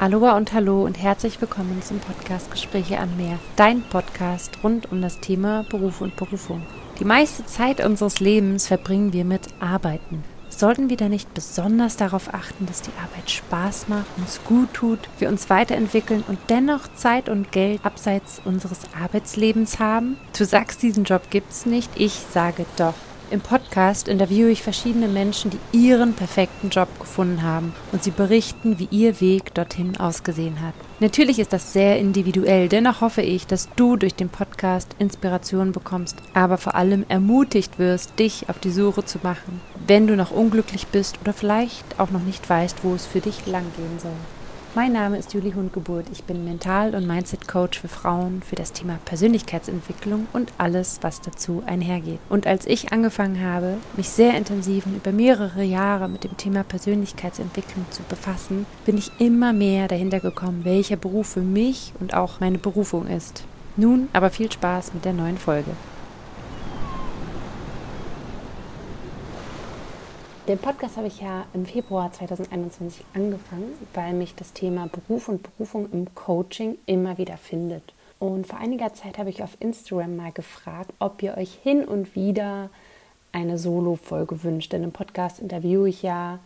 Aloha und Hallo und herzlich willkommen zum Podcast Gespräche am Meer, dein Podcast rund um das Thema Beruf und Berufung. Die meiste Zeit unseres Lebens verbringen wir mit Arbeiten. Sollten wir da nicht besonders darauf achten, dass die Arbeit Spaß macht, uns gut tut, wir uns weiterentwickeln und dennoch Zeit und Geld abseits unseres Arbeitslebens haben? Du sagst, diesen Job gibt's nicht, ich sage doch. Im Podcast interviewe ich verschiedene Menschen, die ihren perfekten Job gefunden haben und sie berichten, wie ihr Weg dorthin ausgesehen hat. Natürlich ist das sehr individuell, dennoch hoffe ich, dass du durch den Podcast Inspiration bekommst, aber vor allem ermutigt wirst, dich auf die Suche zu machen, wenn du noch unglücklich bist oder vielleicht auch noch nicht weißt, wo es für dich langgehen soll. Mein Name ist Julie Hundgeburt. Ich bin Mental- und Mindset-Coach für Frauen für das Thema Persönlichkeitsentwicklung und alles, was dazu einhergeht. Und als ich angefangen habe, mich sehr intensiv und über mehrere Jahre mit dem Thema Persönlichkeitsentwicklung zu befassen, bin ich immer mehr dahinter gekommen, welcher Beruf für mich und auch meine Berufung ist. Nun aber viel Spaß mit der neuen Folge. Den Podcast habe ich ja im Februar 2021 angefangen, weil mich das Thema Beruf und Berufung im Coaching immer wieder findet. Und vor einiger Zeit habe ich auf Instagram mal gefragt, ob ihr euch hin und wieder eine Solo-Folge wünscht. Denn im Podcast interviewe ich ja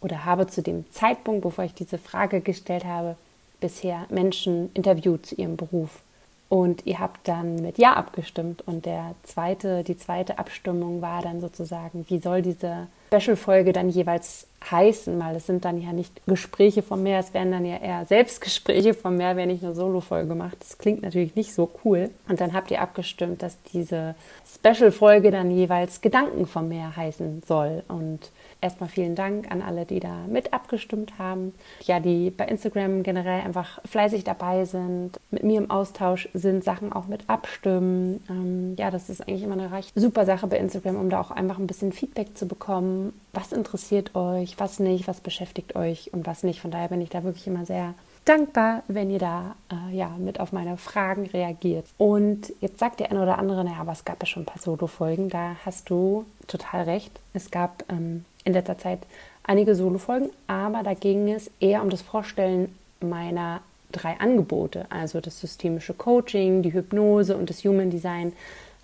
oder habe zu dem Zeitpunkt, bevor ich diese Frage gestellt habe, bisher Menschen interviewt zu ihrem Beruf. Und ihr habt dann mit Ja abgestimmt. Und der zweite, die zweite Abstimmung war dann sozusagen, wie soll diese Special-Folge dann jeweils heißen, weil es sind dann ja nicht Gespräche vom Meer, es werden dann ja eher Selbstgespräche vom Meer, wenn ich eine Solo-Folge mache. Das klingt natürlich nicht so cool. Und dann habt ihr abgestimmt, dass diese Special-Folge dann jeweils Gedanken vom Meer heißen soll. Und erstmal vielen Dank an alle, die da mit abgestimmt haben. Ja, die bei Instagram generell einfach fleißig dabei sind, mit mir im Austausch sind, Sachen auch mit abstimmen. Ähm, ja, das ist eigentlich immer eine recht super Sache bei Instagram, um da auch einfach ein bisschen Feedback zu bekommen. Was interessiert euch, was nicht, was beschäftigt euch und was nicht. Von daher bin ich da wirklich immer sehr dankbar, wenn ihr da äh, ja mit auf meine Fragen reagiert. Und jetzt sagt der eine oder andere, naja, aber es gab ja schon ein paar Solo-Folgen, da hast du total recht. Es gab ähm, in letzter Zeit einige Solo-Folgen, aber da ging es eher um das Vorstellen meiner drei Angebote, also das systemische Coaching, die Hypnose und das Human Design,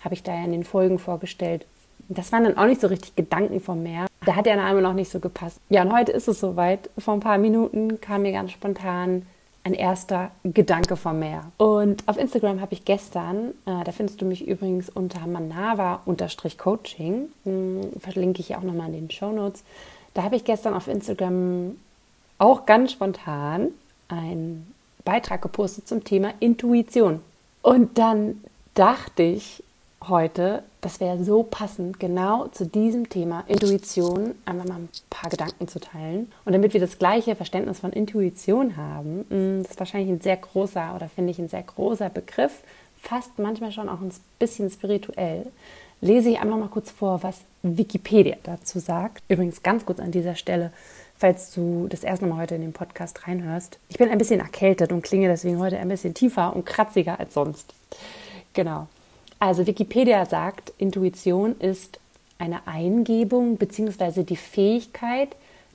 habe ich da ja in den Folgen vorgestellt. Das waren dann auch nicht so richtig Gedanken vom Meer. Da hat der Name noch nicht so gepasst. Ja, und heute ist es soweit. Vor ein paar Minuten kam mir ganz spontan ein erster Gedanke vom Meer. Und auf Instagram habe ich gestern, äh, da findest du mich übrigens unter manava-coaching, hm, verlinke ich auch nochmal in den Show Notes. Da habe ich gestern auf Instagram auch ganz spontan einen Beitrag gepostet zum Thema Intuition. Und dann dachte ich, heute, das wäre so passend, genau zu diesem Thema Intuition einfach mal ein paar Gedanken zu teilen. Und damit wir das gleiche Verständnis von Intuition haben, das ist wahrscheinlich ein sehr großer oder finde ich ein sehr großer Begriff, fast manchmal schon auch ein bisschen spirituell, lese ich einfach mal kurz vor, was Wikipedia dazu sagt. Übrigens ganz kurz an dieser Stelle, falls du das erste Mal heute in den Podcast reinhörst. Ich bin ein bisschen erkältet und klinge deswegen heute ein bisschen tiefer und kratziger als sonst. Genau. Also Wikipedia sagt, Intuition ist eine Eingebung bzw. die Fähigkeit,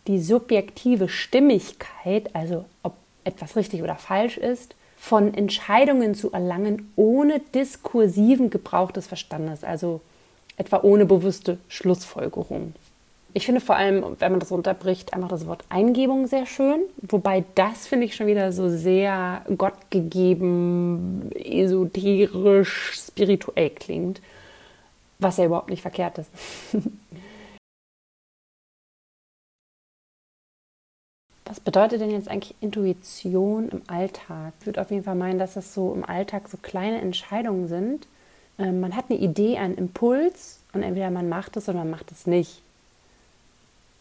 die subjektive Stimmigkeit, also ob etwas richtig oder falsch ist, von Entscheidungen zu erlangen ohne diskursiven Gebrauch des Verstandes, also etwa ohne bewusste Schlussfolgerung. Ich finde vor allem, wenn man das runterbricht, einfach das Wort Eingebung sehr schön. Wobei das finde ich schon wieder so sehr gottgegeben, esoterisch, spirituell klingt. Was ja überhaupt nicht verkehrt ist. Was bedeutet denn jetzt eigentlich Intuition im Alltag? Ich würde auf jeden Fall meinen, dass das so im Alltag so kleine Entscheidungen sind. Ähm, man hat eine Idee, einen Impuls und entweder man macht es oder man macht es nicht.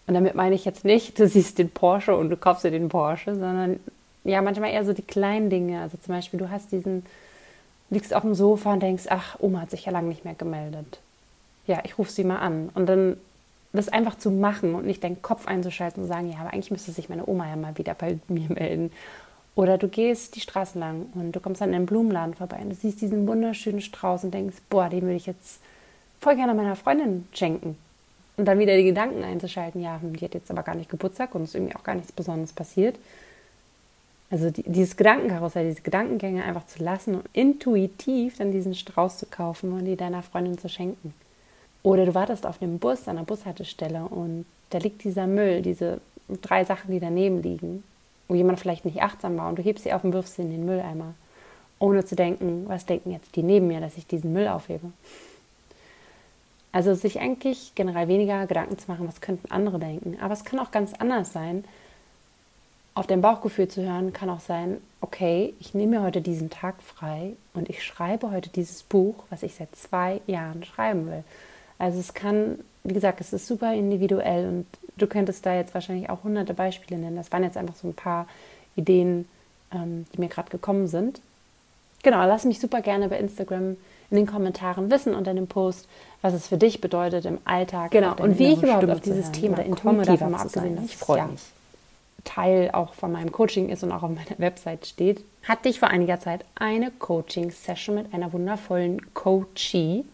Und damit meine ich jetzt nicht, du siehst den Porsche und du kaufst dir den Porsche, sondern ja, manchmal eher so die kleinen Dinge. Also zum Beispiel, du hast diesen, liegst auf dem Sofa und denkst, ach, Oma hat sich ja lange nicht mehr gemeldet. Ja, ich rufe sie mal an. Und dann das einfach zu machen und nicht deinen Kopf einzuschalten und sagen, ja, aber eigentlich müsste sich meine Oma ja mal wieder bei mir melden. Oder du gehst die Straße lang und du kommst dann in einen Blumenladen vorbei und du siehst diesen wunderschönen Strauß und denkst, boah, den würde ich jetzt voll gerne meiner Freundin schenken. Und dann wieder die Gedanken einzuschalten, ja, die hat jetzt aber gar nicht Geburtstag und es ist irgendwie auch gar nichts Besonderes passiert. Also die, dieses Gedankenkarussell, diese Gedankengänge einfach zu lassen und intuitiv dann diesen Strauß zu kaufen und die deiner Freundin zu schenken. Oder du wartest auf dem Bus an der Bushaltestelle und da liegt dieser Müll, diese drei Sachen, die daneben liegen, wo jemand vielleicht nicht achtsam war und du hebst sie auf und wirfst sie in den Mülleimer, ohne zu denken, was denken jetzt die neben mir, dass ich diesen Müll aufhebe. Also sich eigentlich generell weniger Gedanken zu machen, was könnten andere denken. Aber es kann auch ganz anders sein, auf dein Bauchgefühl zu hören, kann auch sein, okay, ich nehme mir heute diesen Tag frei und ich schreibe heute dieses Buch, was ich seit zwei Jahren schreiben will. Also es kann, wie gesagt, es ist super individuell und du könntest da jetzt wahrscheinlich auch hunderte Beispiele nennen. Das waren jetzt einfach so ein paar Ideen, ähm, die mir gerade gekommen sind. Genau, lass mich super gerne bei Instagram in den Kommentaren wissen unter dem Post, was es für dich bedeutet im Alltag. Genau, und wie ich überhaupt Stimme auf dieses Thema komme, davon mal abgesehen, ich freue mich. Teil auch von meinem Coaching ist und auch auf meiner Website steht, hatte ich vor einiger Zeit eine Coaching-Session mit einer wundervollen Coachie.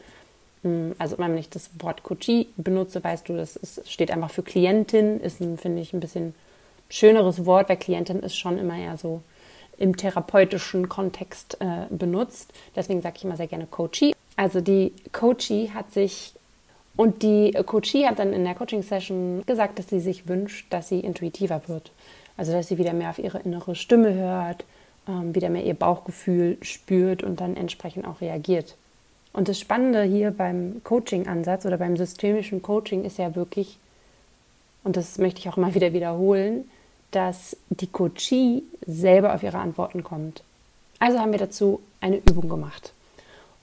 Hm, also wenn ich das Wort Coachie benutze, weißt du, das ist, steht einfach für Klientin, ist, finde ich, ein bisschen schöneres Wort, weil Klientin ist schon immer eher so im therapeutischen Kontext äh, benutzt. Deswegen sage ich immer sehr gerne Coachie. Also die Coachie hat sich und die Coachie hat dann in der Coaching-Session gesagt, dass sie sich wünscht, dass sie intuitiver wird. Also, dass sie wieder mehr auf ihre innere Stimme hört, ähm, wieder mehr ihr Bauchgefühl spürt und dann entsprechend auch reagiert. Und das Spannende hier beim Coaching-Ansatz oder beim systemischen Coaching ist ja wirklich, und das möchte ich auch mal wieder wiederholen, dass die Coachie selber auf ihre Antworten kommt. Also haben wir dazu eine Übung gemacht.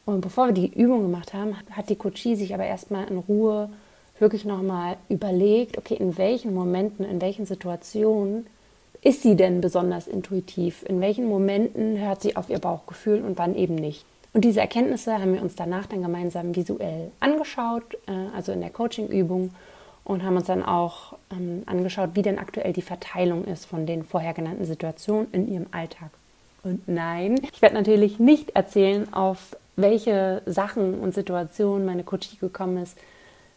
Und bevor wir die Übung gemacht haben, hat die Coachie sich aber erstmal in Ruhe wirklich nochmal überlegt, okay, in welchen Momenten, in welchen Situationen ist sie denn besonders intuitiv? In welchen Momenten hört sie auf ihr Bauchgefühl und wann eben nicht? Und diese Erkenntnisse haben wir uns danach dann gemeinsam visuell angeschaut, äh, also in der Coaching-Übung, und haben uns dann auch ähm, angeschaut, wie denn aktuell die Verteilung ist von den vorher genannten Situationen in ihrem Alltag. Und nein, ich werde natürlich nicht erzählen, auf welche Sachen und Situationen meine Coachie gekommen ist.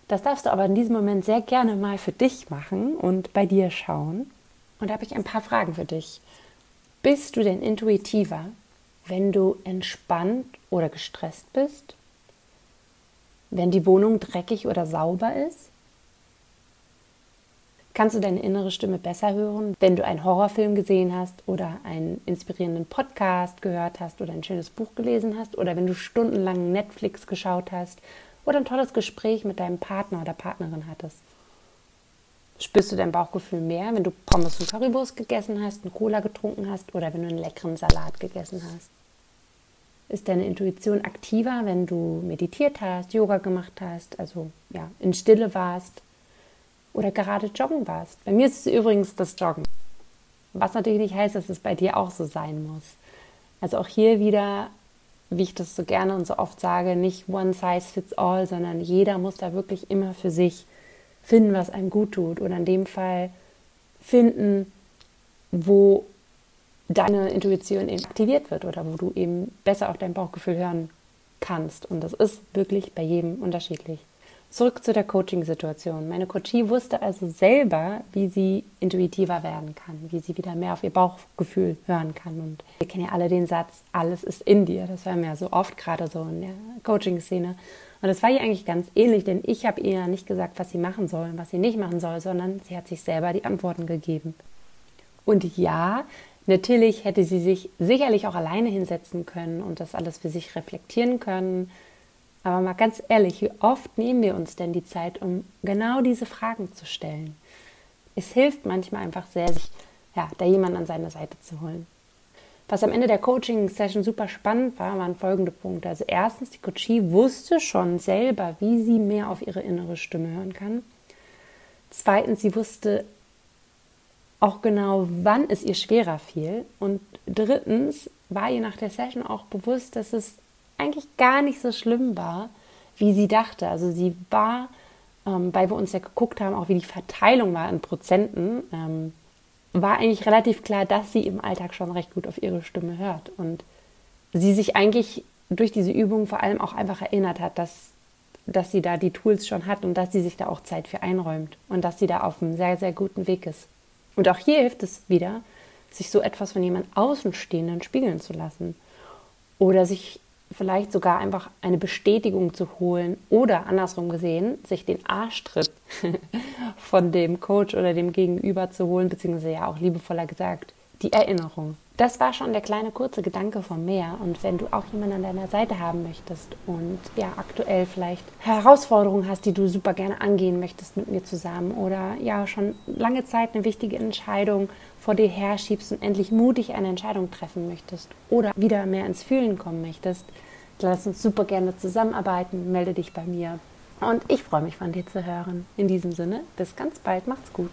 Das darfst du aber in diesem Moment sehr gerne mal für dich machen und bei dir schauen. Und da habe ich ein paar Fragen für dich. Bist du denn intuitiver, wenn du entspannt oder gestresst bist? Wenn die Wohnung dreckig oder sauber ist? Kannst du deine innere Stimme besser hören, wenn du einen Horrorfilm gesehen hast oder einen inspirierenden Podcast gehört hast oder ein schönes Buch gelesen hast oder wenn du stundenlang Netflix geschaut hast oder ein tolles Gespräch mit deinem Partner oder Partnerin hattest? Spürst du dein Bauchgefühl mehr, wenn du Pommes und Currywurst gegessen hast, einen Cola getrunken hast oder wenn du einen leckeren Salat gegessen hast? Ist deine Intuition aktiver, wenn du meditiert hast, Yoga gemacht hast, also ja, in Stille warst oder gerade joggen warst. Bei mir ist es übrigens das Joggen. Was natürlich nicht heißt, dass es bei dir auch so sein muss. Also auch hier wieder, wie ich das so gerne und so oft sage, nicht one size fits all, sondern jeder muss da wirklich immer für sich finden, was einem gut tut. Oder in dem Fall finden, wo deine Intuition eben aktiviert wird oder wo du eben besser auf dein Bauchgefühl hören kannst. Und das ist wirklich bei jedem unterschiedlich. Zurück zu der Coaching-Situation. Meine Coachie wusste also selber, wie sie intuitiver werden kann, wie sie wieder mehr auf ihr Bauchgefühl hören kann. Und wir kennen ja alle den Satz, alles ist in dir. Das hören wir ja so oft, gerade so in der Coaching-Szene. Und das war ihr eigentlich ganz ähnlich, denn ich habe ihr nicht gesagt, was sie machen soll und was sie nicht machen soll, sondern sie hat sich selber die Antworten gegeben. Und ja, natürlich hätte sie sich sicherlich auch alleine hinsetzen können und das alles für sich reflektieren können aber mal ganz ehrlich, wie oft nehmen wir uns denn die Zeit, um genau diese Fragen zu stellen? Es hilft manchmal einfach sehr, sich ja, da jemanden an seine Seite zu holen. Was am Ende der Coaching-Session super spannend war, waren folgende Punkte. Also erstens, die Coachie wusste schon selber, wie sie mehr auf ihre innere Stimme hören kann. Zweitens, sie wusste auch genau, wann es ihr schwerer fiel. Und drittens war ihr nach der Session auch bewusst, dass es eigentlich gar nicht so schlimm war, wie sie dachte. Also sie war, ähm, weil wir uns ja geguckt haben, auch wie die Verteilung war in Prozenten, ähm, war eigentlich relativ klar, dass sie im Alltag schon recht gut auf ihre Stimme hört. Und sie sich eigentlich durch diese Übung vor allem auch einfach erinnert hat, dass, dass sie da die Tools schon hat und dass sie sich da auch Zeit für einräumt und dass sie da auf einem sehr, sehr guten Weg ist. Und auch hier hilft es wieder, sich so etwas von jemand Außenstehenden spiegeln zu lassen. Oder sich vielleicht sogar einfach eine Bestätigung zu holen oder andersrum gesehen, sich den Arschtritt von dem Coach oder dem Gegenüber zu holen, beziehungsweise ja auch liebevoller gesagt, die Erinnerung. Das war schon der kleine kurze Gedanke vom Meer. Und wenn du auch jemanden an deiner Seite haben möchtest und ja aktuell vielleicht Herausforderungen hast, die du super gerne angehen möchtest mit mir zusammen oder ja schon lange Zeit eine wichtige Entscheidung vor dir herschiebst und endlich mutig eine Entscheidung treffen möchtest oder wieder mehr ins Fühlen kommen möchtest, lass uns super gerne zusammenarbeiten. Melde dich bei mir. Und ich freue mich von dir zu hören. In diesem Sinne, bis ganz bald. Macht's gut.